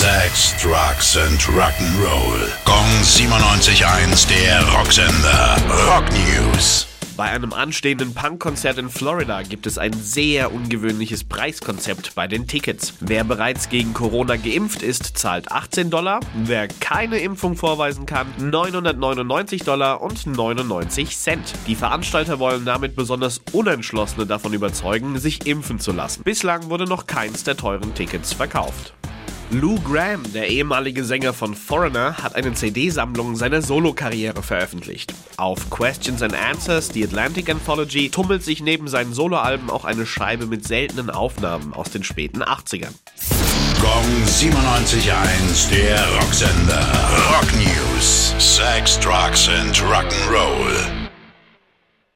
Sex, Drugs and Rock'n'Roll. Gong 97.1, der Rocksender. Rock News. Bei einem anstehenden Punkkonzert in Florida gibt es ein sehr ungewöhnliches Preiskonzept bei den Tickets. Wer bereits gegen Corona geimpft ist, zahlt 18 Dollar. Wer keine Impfung vorweisen kann, 999 Dollar und 99 Cent. Die Veranstalter wollen damit besonders Unentschlossene davon überzeugen, sich impfen zu lassen. Bislang wurde noch keins der teuren Tickets verkauft. Lou Graham, der ehemalige Sänger von Foreigner, hat eine CD-Sammlung seiner Solokarriere veröffentlicht. Auf Questions and Answers, die Atlantic Anthology, tummelt sich neben seinen Soloalben auch eine Scheibe mit seltenen Aufnahmen aus den späten 80ern. Gong 97.1, der Rocksender. Rock News. Sex, Drugs and Rock'n'Roll.